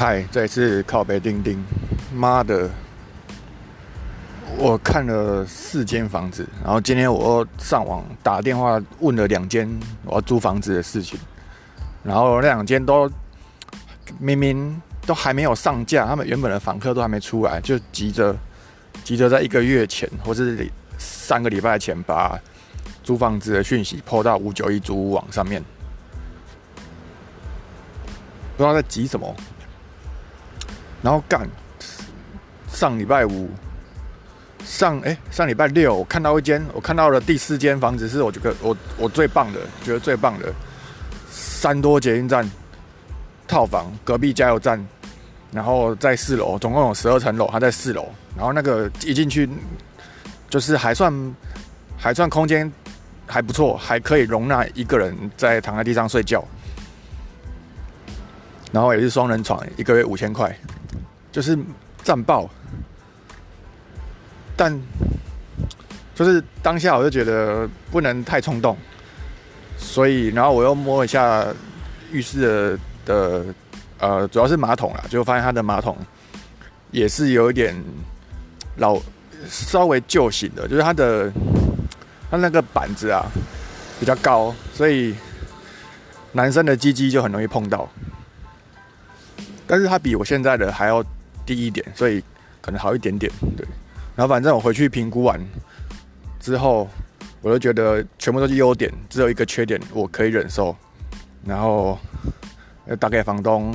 嗨，这一次靠北钉钉，妈的！我看了四间房子，然后今天我上网打电话问了两间我要租房子的事情，然后那两间都明明都还没有上架，他们原本的房客都还没出来，就急着急着在一个月前或是三个礼拜前把租房子的讯息抛到五九一租屋网上面，不知道在急什么。然后干上礼拜五。上哎，上礼拜六我看到一间，我看到了第四间房子，是我觉得我我最棒的，觉得最棒的，三多捷运站套房，隔壁加油站，然后在四楼，总共有十二层楼，它在四楼，然后那个一进去就是还算还算空间还不错，还可以容纳一个人在躺在地上睡觉，然后也是双人床，一个月五千块，就是战报。但就是当下，我就觉得不能太冲动，所以然后我又摸一下浴室的呃，主要是马桶啦，就发现它的马桶也是有一点老，稍微旧型的，就是它的它那个板子啊比较高，所以男生的鸡鸡就很容易碰到，但是它比我现在的还要低一点，所以可能好一点点，对。然后反正我回去评估完之后，我就觉得全部都是优点，只有一个缺点我可以忍受。然后打给房东，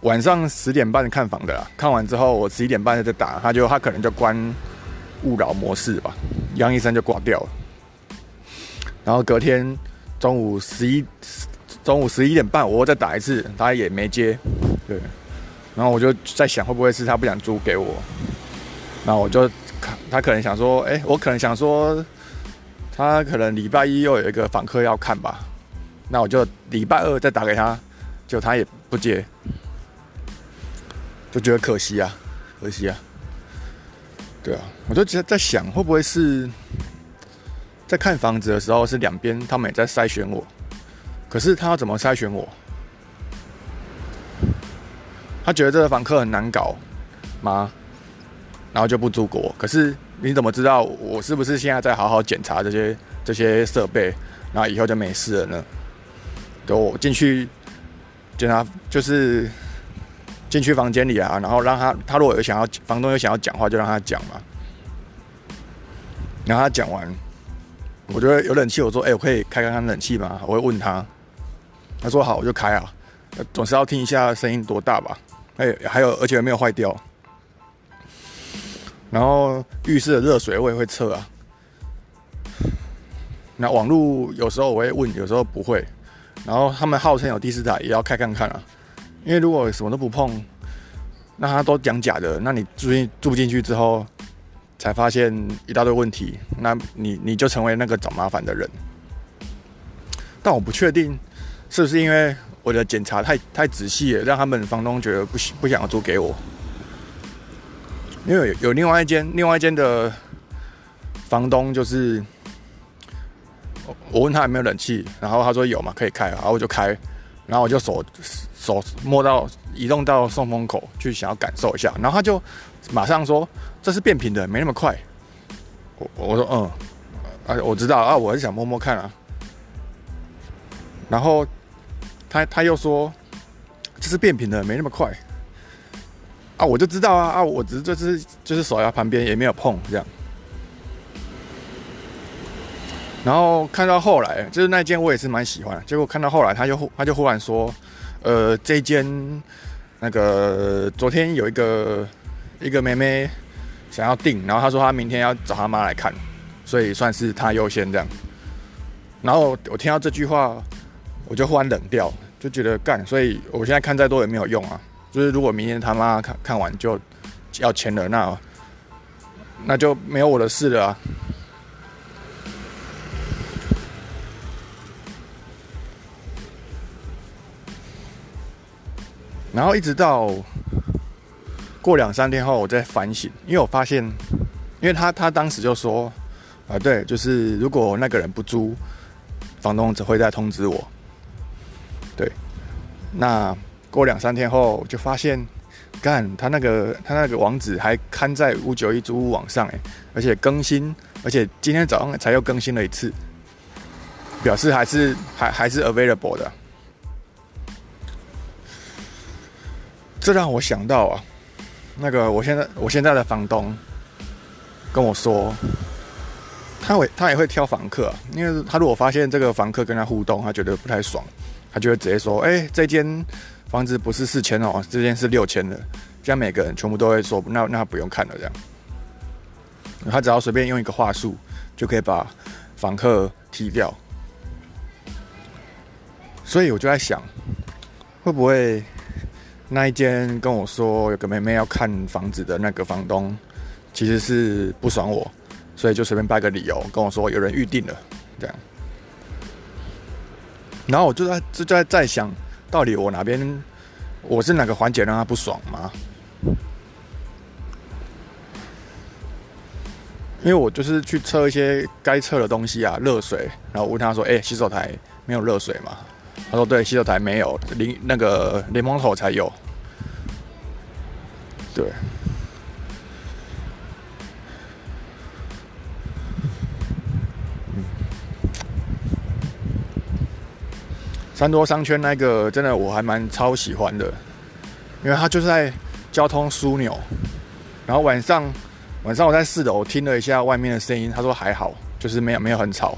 晚上十点半看房的啦。看完之后，我十一点半再打，他就他可能就关勿扰模式吧，杨医生就挂掉了。然后隔天中午十一中午十一点半，我再打一次，他也没接。对，然后我就在想，会不会是他不想租给我？那我就看，他可能想说，哎，我可能想说，他可能礼拜一又有一个访客要看吧，那我就礼拜二再打给他，就他也不接，就觉得可惜啊，可惜啊，对啊，我就觉得在想，会不会是在看房子的时候是两边他们也在筛选我，可是他要怎么筛选我？他觉得这个房客很难搞吗？然后就不租给我，可是你怎么知道我是不是现在在好好检查这些这些设备，然后以后就没事了呢？给我进去检查，就是进去房间里啊，然后让他他如果有想要房东有想要讲话，就让他讲嘛。然后他讲完，我觉得有冷气，我说：“哎，我可以开开看冷气吗？”我会问他，他说：“好，我就开啊。”总是要听一下声音多大吧？哎，还有而且没有坏掉。然后浴室的热水我也会测啊。那网络有时候我会问，有时候不会。然后他们号称有第四台，也要开看看啊。因为如果什么都不碰，那他都讲假的，那你住进住进去之后，才发现一大堆问题，那你你就成为那个找麻烦的人。但我不确定是不是因为我的检查太太仔细了，让他们房东觉得不不想要租给我。因为有另外一间，另外一间的房东就是，我问他有没有冷气，然后他说有嘛，可以开，然后我就开，然后我就手手摸到移动到送风口去想要感受一下，然后他就马上说这是变频的，没那么快。我我说嗯，啊我知道啊，我是想摸摸看啊。然后他他又说这是变频的，没那么快。啊，我就知道啊啊，我只是就是就是手在旁边也没有碰这样，然后看到后来就是那间我也是蛮喜欢，结果看到后来他就他就忽然说，呃，这间那个昨天有一个一个妹妹想要订，然后他说他明天要找他妈来看，所以算是他优先这样，然后我听到这句话，我就忽然冷掉，就觉得干，所以我现在看再多也没有用啊。就是如果明天他妈看看完就要签了，那那就没有我的事了啊。然后一直到过两三天后，我再反省，因为我发现，因为他他当时就说啊，对，就是如果那个人不租，房东只会再通知我。对，那。过两三天后，就发现，干他那个他那个网址还刊在五九一租屋网上，哎，而且更新，而且今天早上才又更新了一次，表示还是还还是 available 的。这让我想到啊，那个我现在我现在的房东跟我说，他会他也会挑房客，因为他如果发现这个房客跟他互动，他觉得不太爽，他就会直接说：“哎，这间房子不是四千哦，这间是六千的。”这样每个人全部都会说：“那那不用看了。”这样，他只要随便用一个话术，就可以把房客踢掉。所以我就在想，会不会？那一间跟我说有个妹妹要看房子的那个房东，其实是不爽我，所以就随便掰个理由跟我说有人预定了，这样。然后我就在就在在想，到底我哪边我是哪个环节让他不爽吗？因为我就是去测一些该测的东西啊，热水，然后问他说：“哎，洗手台没有热水吗？”他说：“对，洗手台没有，淋那个淋蒙头才有。”对。三多商圈那个真的我还蛮超喜欢的，因为它就是在交通枢纽。然后晚上晚上我在四楼听了一下外面的声音，他说还好，就是没有没有很吵。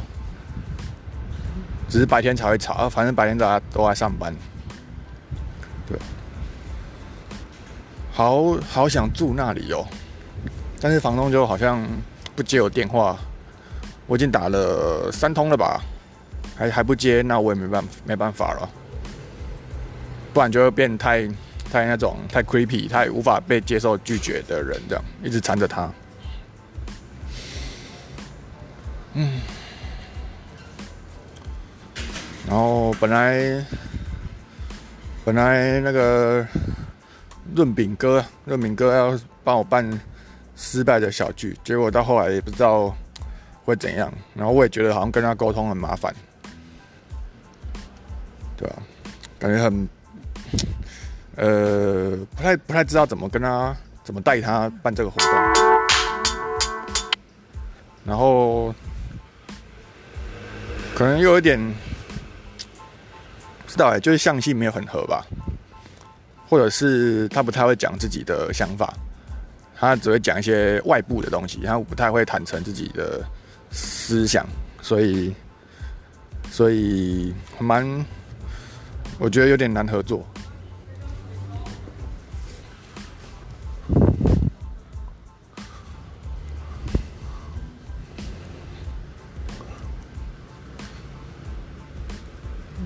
只是白天才会吵，反正白天大家都在上班。对，好好想住那里哦，但是房东就好像不接我电话，我已经打了三通了吧，还还不接，那我也没办没办法了，不然就会变太太那种太 creepy，太无法被接受拒绝的人，这样一直缠着他。嗯。然后本来本来那个润饼哥润饼哥要帮我办失败的小剧，结果到后来也不知道会怎样。然后我也觉得好像跟他沟通很麻烦，对吧？感觉很呃不太不太知道怎么跟他怎么带他办这个活动。然后可能又有点。知道哎，就是相性没有很合吧，或者是他不太会讲自己的想法，他只会讲一些外部的东西，他不太会坦诚自己的思想，所以，所以蛮，我觉得有点难合作。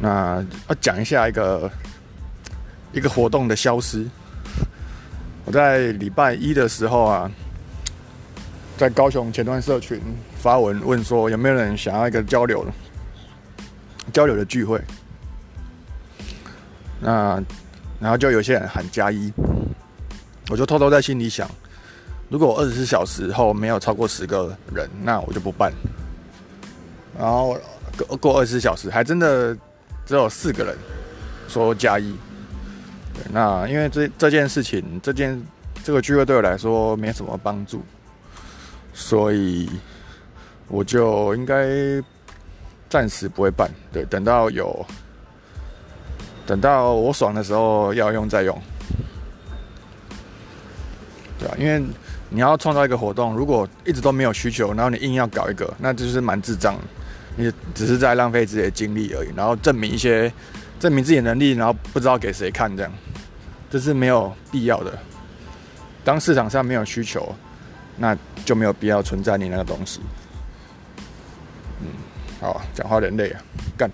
那要讲一下一个一个活动的消失。我在礼拜一的时候啊，在高雄前端社群发文问说有没有人想要一个交流交流的聚会。那然后就有些人喊加一，我就偷偷在心里想，如果二十四小时后没有超过十个人，那我就不办。然后过过二十四小时，还真的。只有四个人说加一，那因为这这件事情，这件这个聚会对我来说没什么帮助，所以我就应该暂时不会办。对，等到有等到我爽的时候要用再用，对吧？因为你要创造一个活动，如果一直都没有需求，然后你硬要搞一个，那就是蛮智障。你只是在浪费自己的精力而已，然后证明一些证明自己的能力，然后不知道给谁看，这样这是没有必要的。当市场上没有需求，那就没有必要存在你那个东西。嗯，好，讲话人累啊，干。